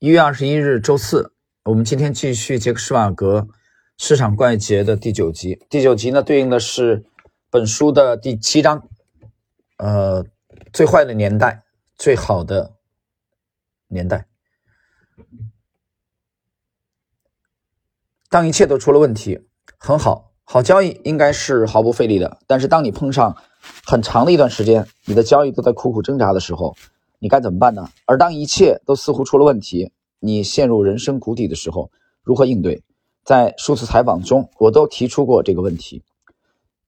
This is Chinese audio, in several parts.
一月二十一日，周四，我们今天继续杰克施瓦格市场怪杰的第九集。第九集呢，对应的是本书的第七章，呃，最坏的年代，最好的年代。当一切都出了问题，很好，好交易应该是毫不费力的。但是当你碰上很长的一段时间，你的交易都在苦苦挣扎的时候。你该怎么办呢？而当一切都似乎出了问题，你陷入人生谷底的时候，如何应对？在数次采访中，我都提出过这个问题。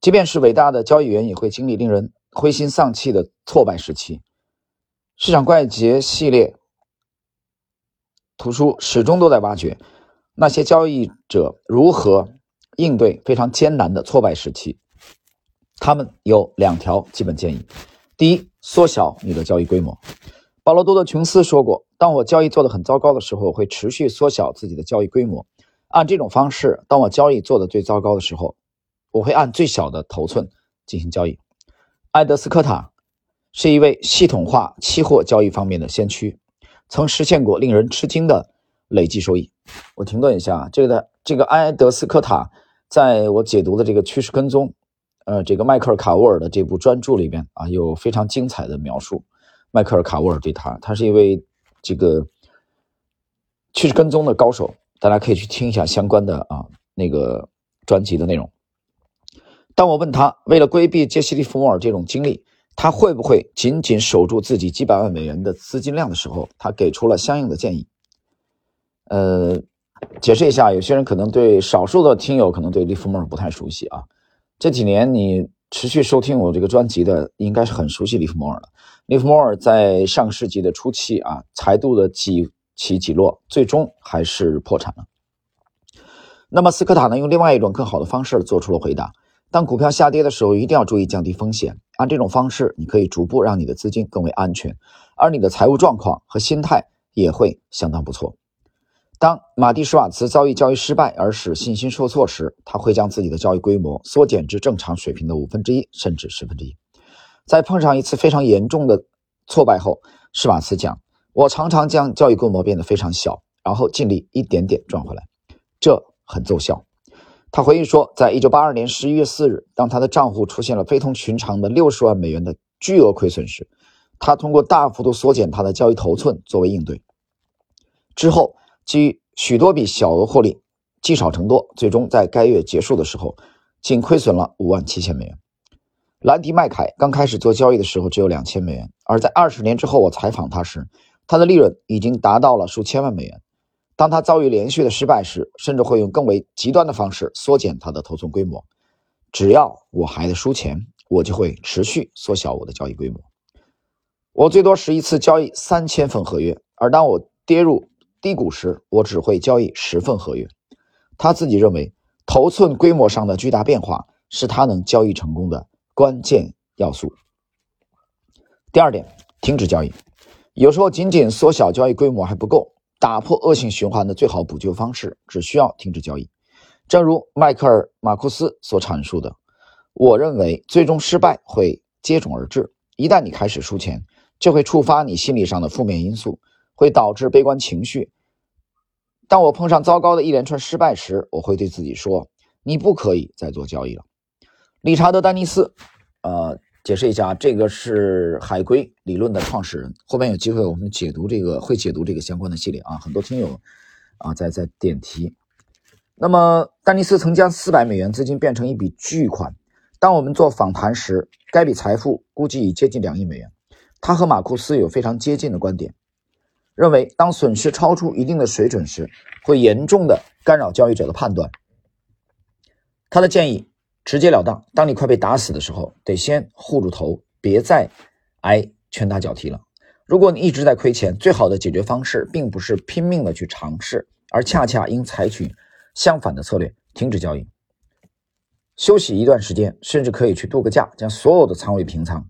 即便是伟大的交易员，也会经历令人灰心丧气的挫败时期。市场怪杰系列图书始终都在挖掘那些交易者如何应对非常艰难的挫败时期。他们有两条基本建议：第一，缩小你的交易规模。保罗·多德琼斯说过：“当我交易做得很糟糕的时候，我会持续缩小自己的交易规模。按这种方式，当我交易做得最糟糕的时候，我会按最小的头寸进行交易。”埃德斯科塔是一位系统化期货交易方面的先驱，曾实现过令人吃惊的累计收益。我停顿一下，这个的这个埃德斯科塔，在我解读的这个趋势跟踪。呃，这个迈克尔·卡沃尔的这部专著里边啊，有非常精彩的描述。迈克尔·卡沃尔对他，他是一位这个趋势跟踪的高手，大家可以去听一下相关的啊那个专辑的内容。当我问他，为了规避杰西·利弗莫尔这种经历，他会不会仅仅守住自己几百万美元的资金量的时候，他给出了相应的建议。呃，解释一下，有些人可能对少数的听友可能对利弗莫尔不太熟悉啊。这几年你持续收听我这个专辑的，应该是很熟悉利弗莫尔了。利弗莫尔在上世纪的初期啊，财度的几起几落，最终还是破产了。那么斯科塔呢，用另外一种更好的方式做出了回答：当股票下跌的时候，一定要注意降低风险。按这种方式，你可以逐步让你的资金更为安全，而你的财务状况和心态也会相当不错。当马蒂·施瓦茨遭遇交易失败而使信心受挫时，他会将自己的交易规模缩减至正常水平的五分之一甚至十分之一。在碰上一次非常严重的挫败后，施瓦茨讲：“我常常将交易规模变得非常小，然后尽力一点点赚回来，这很奏效。”他回忆说，在一九八二年十一月四日，当他的账户出现了非同寻常的六十万美元的巨额亏损时，他通过大幅度缩减他的交易头寸作为应对。之后。基于许多笔小额获利，积少成多，最终在该月结束的时候，仅亏损了五万七千美元。兰迪·麦凯刚开始做交易的时候只有两千美元，而在二十年之后，我采访他时，他的利润已经达到了数千万美元。当他遭遇连续的失败时，甚至会用更为极端的方式缩减他的头寸规模。只要我还在输钱，我就会持续缩小我的交易规模。我最多是一次交易三千份合约，而当我跌入。低谷时，我只会交易十份合约。他自己认为，头寸规模上的巨大变化是他能交易成功的关键要素。第二点，停止交易。有时候，仅仅缩小交易规模还不够。打破恶性循环的最好补救方式，只需要停止交易。正如迈克尔·马库斯所阐述的，我认为最终失败会接踵而至。一旦你开始输钱，就会触发你心理上的负面因素。会导致悲观情绪。当我碰上糟糕的一连串失败时，我会对自己说：“你不可以再做交易了。”理查德·丹尼斯，呃，解释一下，这个是海龟理论的创始人。后面有机会我们解读这个，会解读这个相关的系列啊。很多听友啊在在点题。那么，丹尼斯曾将四百美元资金变成一笔巨款。当我们做访谈时，该笔财富估计已接近两亿美元。他和马库斯有非常接近的观点。认为，当损失超出一定的水准时，会严重的干扰交易者的判断。他的建议直截了当：当你快被打死的时候，得先护住头，别再挨拳打脚踢了。如果你一直在亏钱，最好的解决方式并不是拼命的去尝试，而恰恰应采取相反的策略：停止交易，休息一段时间，甚至可以去度个假，将所有的仓位平仓。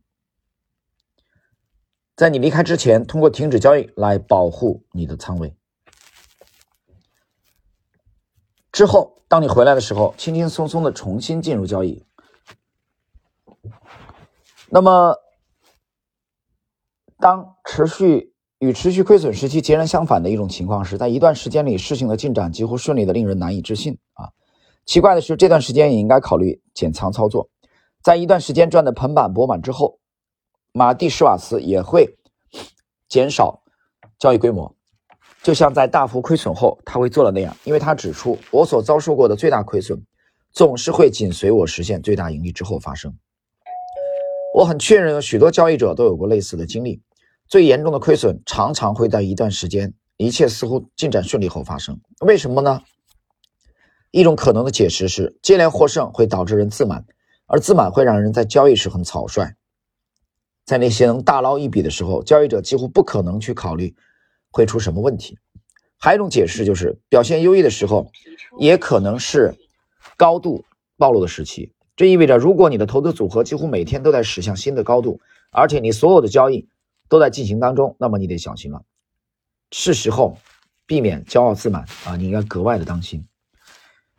在你离开之前，通过停止交易来保护你的仓位。之后，当你回来的时候，轻轻松松的重新进入交易。那么，当持续与持续亏损时期截然相反的一种情况是，在一段时间里，事情的进展几乎顺利的令人难以置信啊！奇怪的是，这段时间也应该考虑减仓操作。在一段时间赚得盆满钵满之后，马蒂施瓦茨也会减少交易规模，就像在大幅亏损后他会做的那样，因为他指出，我所遭受过的最大亏损，总是会紧随我实现最大盈利之后发生。我很确认，有许多交易者都有过类似的经历。最严重的亏损常常会在一段时间，一切似乎进展顺利后发生。为什么呢？一种可能的解释是，接连获胜会导致人自满，而自满会让人在交易时很草率。在那些能大捞一笔的时候，交易者几乎不可能去考虑会出什么问题。还有一种解释就是，表现优异的时候，也可能是高度暴露的时期。这意味着，如果你的投资组合几乎每天都在驶向新的高度，而且你所有的交易，都在进行当中，那么你得小心了，是时候避免骄傲自满啊！你应该格外的当心。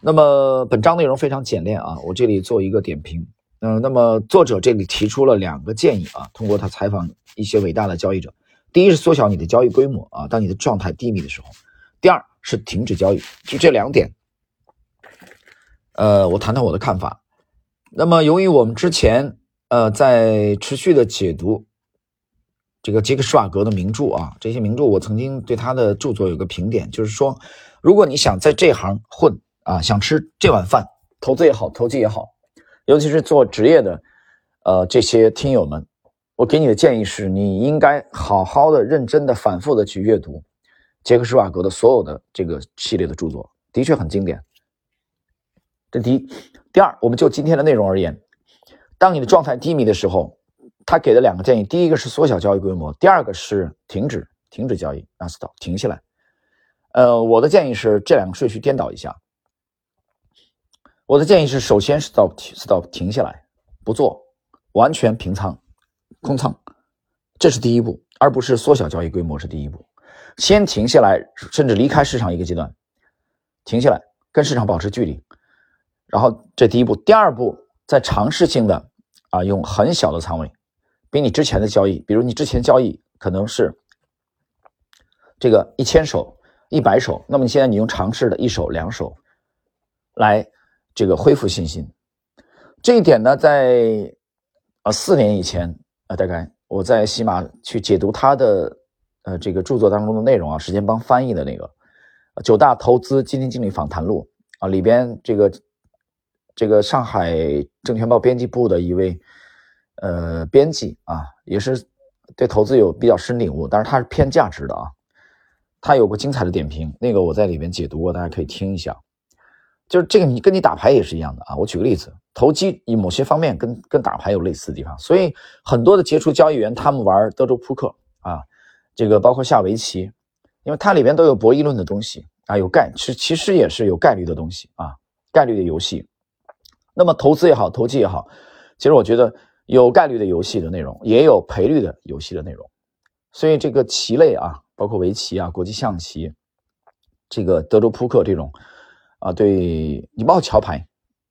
那么本章内容非常简练啊，我这里做一个点评。嗯，那么作者这里提出了两个建议啊，通过他采访一些伟大的交易者，第一是缩小你的交易规模啊，当你的状态低迷的时候；第二是停止交易。就这两点，呃，我谈谈我的看法。那么由于我们之前呃在持续的解读。这个杰克施瓦格的名著啊，这些名著我曾经对他的著作有个评点，就是说，如果你想在这行混啊，想吃这碗饭，投资也好，投机也好，尤其是做职业的，呃，这些听友们，我给你的建议是，你应该好好的、认真的、反复的去阅读杰克施瓦格的所有的这个系列的著作，的确很经典。这第一，第二，我们就今天的内容而言，当你的状态低迷的时候。他给的两个建议，第一个是缩小交易规模，第二个是停止停止交易，让 stop 停下来。呃，我的建议是这两个顺序颠倒一下。我的建议是，首先 stop stop 停下来，不做，完全平仓，空仓，这是第一步，而不是缩小交易规模是第一步。先停下来，甚至离开市场一个阶段，停下来，跟市场保持距离，然后这第一步，第二步，再尝试性的啊，用很小的仓位。比你之前的交易，比如你之前交易可能是这个一千手、一百手，那么你现在你用尝试的一手、两手来这个恢复信心。这一点呢，在啊四年以前啊，大概我在喜马去解读他的呃这个著作当中的内容啊，时间帮翻译的那个《九大投资基金经理访谈录》啊里边，这个这个上海证券报编辑部的一位。呃，编辑啊，也是对投资有比较深领悟，但是他是偏价值的啊。他有个精彩的点评，那个我在里面解读过，大家可以听一下。就是这个，你跟你打牌也是一样的啊。我举个例子，投机以某些方面跟跟打牌有类似的地方，所以很多的杰出交易员他们玩德州扑克啊，这个包括下围棋，因为它里边都有博弈论的东西啊，有概是其实也是有概率的东西啊，概率的游戏。那么投资也好，投机也好，其实我觉得。有概率的游戏的内容，也有赔率的游戏的内容，所以这个棋类啊，包括围棋啊、国际象棋、这个德州扑克这种啊，对你包括桥牌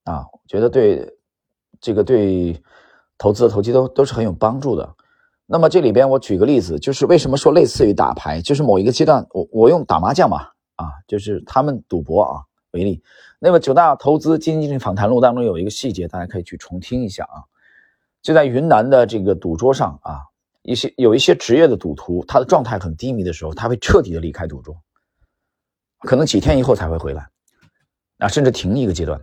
啊，觉得对这个对投资的投机都都是很有帮助的。那么这里边我举个例子，就是为什么说类似于打牌，就是某一个阶段，我我用打麻将嘛啊，就是他们赌博啊为例。那么九大投资基金经理访谈录当中有一个细节，大家可以去重听一下啊。就在云南的这个赌桌上啊，一些有一些职业的赌徒，他的状态很低迷的时候，他会彻底的离开赌桌，可能几天以后才会回来，啊，甚至停一个阶段。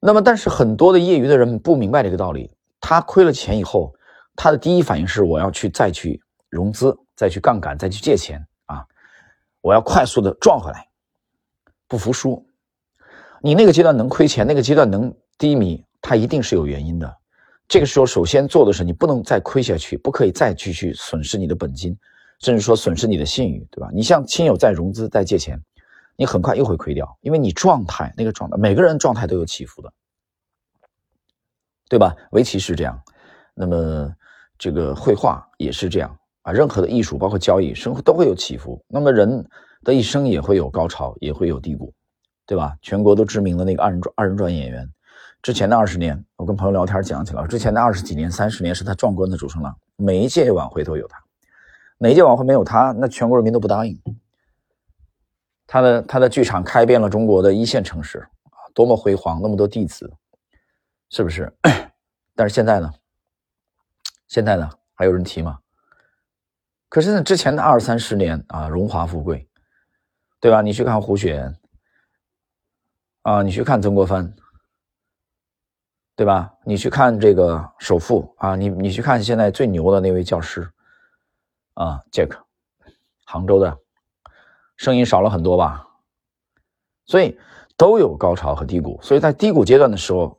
那么，但是很多的业余的人不明白这个道理，他亏了钱以后，他的第一反应是我要去再去融资，再去杠杆，再去借钱啊，我要快速的赚回来，不服输。你那个阶段能亏钱，那个阶段能低迷，它一定是有原因的。这个时候，首先做的是你不能再亏下去，不可以再继续损失你的本金，甚至说损失你的信誉，对吧？你向亲友再融资再借钱，你很快又会亏掉，因为你状态那个状态，每个人状态都有起伏的，对吧？围棋是这样，那么这个绘画也是这样啊，任何的艺术，包括交易，生活都会有起伏。那么人的一生也会有高潮，也会有低谷，对吧？全国都知名的那个二人转二人转演员。之前的二十年，我跟朋友聊天讲起来，之前的二十几年、三十年是他壮观的主升浪，每一届晚会都有他。哪届晚会没有他，那全国人民都不答应。他的他的剧场开遍了中国的一线城市啊，多么辉煌，那么多弟子，是不是？但是现在呢？现在呢？还有人提吗？可是呢，之前的二三十年啊，荣华富贵，对吧？你去看胡雪岩啊，你去看曾国藩，对吧？你去看这个首富啊，你你去看现在最牛的那位教师啊，Jack，杭州的，声音少了很多吧？所以都有高潮和低谷。所以在低谷阶段的时候，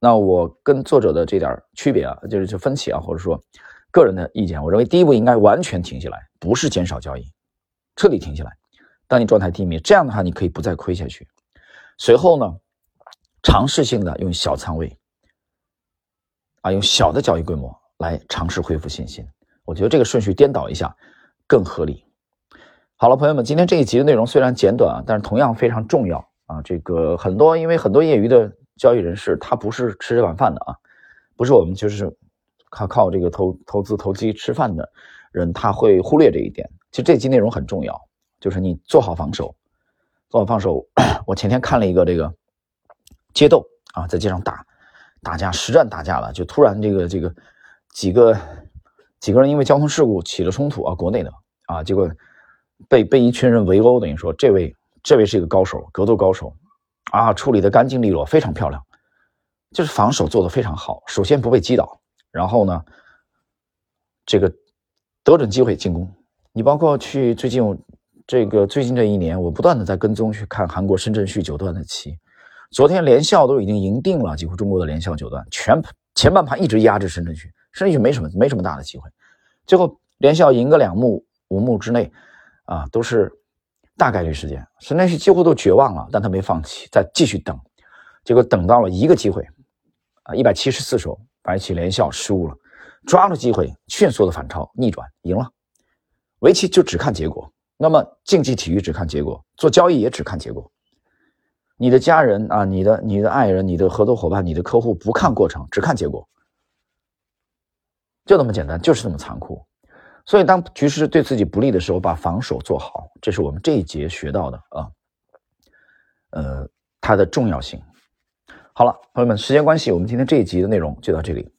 那我跟作者的这点区别啊，就是就分歧啊，或者说。个人的意见，我认为第一步应该完全停下来，不是减少交易，彻底停下来。当你状态低迷，这样的话你可以不再亏下去。随后呢，尝试性的用小仓位，啊，用小的交易规模来尝试恢复信心。我觉得这个顺序颠倒一下更合理。好了，朋友们，今天这一集的内容虽然简短啊，但是同样非常重要啊。这个很多因为很多业余的交易人士，他不是吃这碗饭的啊，不是我们就是。靠靠这个投投资投机吃饭的人，他会忽略这一点。其实这集内容很重要，就是你做好防守，做好防守。我前天看了一个这个街斗啊，在街上打打架，实战打架了，就突然这个这个几个几个人因为交通事故起了冲突啊，国内的啊，结果被被一群人围殴，等于说这位这位是一个高手，格斗高手啊，处理的干净利落，非常漂亮，就是防守做的非常好。首先不被击倒。然后呢，这个得准机会进攻。你包括去最近这个最近这一年，我不断的在跟踪去看韩国深圳旭九段的棋。昨天连笑都已经赢定了，几乎中国的连笑九段，全前半盘一直压制深圳旭，深圳旭没什么没什么大的机会。最后连笑赢个两目五目之内，啊，都是大概率事件。深圳旭几乎都绝望了，但他没放弃，再继续等，结果等到了一个机会，啊，一百七十四手。白棋连笑失误了，抓住机会迅速的反超逆转赢了。围棋就只看结果，那么竞技体育只看结果，做交易也只看结果。你的家人啊，你的你的爱人，你的合作伙伴，你的客户不看过程，只看结果，就那么简单，就是这么残酷。所以当局势对自己不利的时候，把防守做好，这是我们这一节学到的啊，呃，它的重要性。好了，朋友们，时间关系，我们今天这一集的内容就到这里。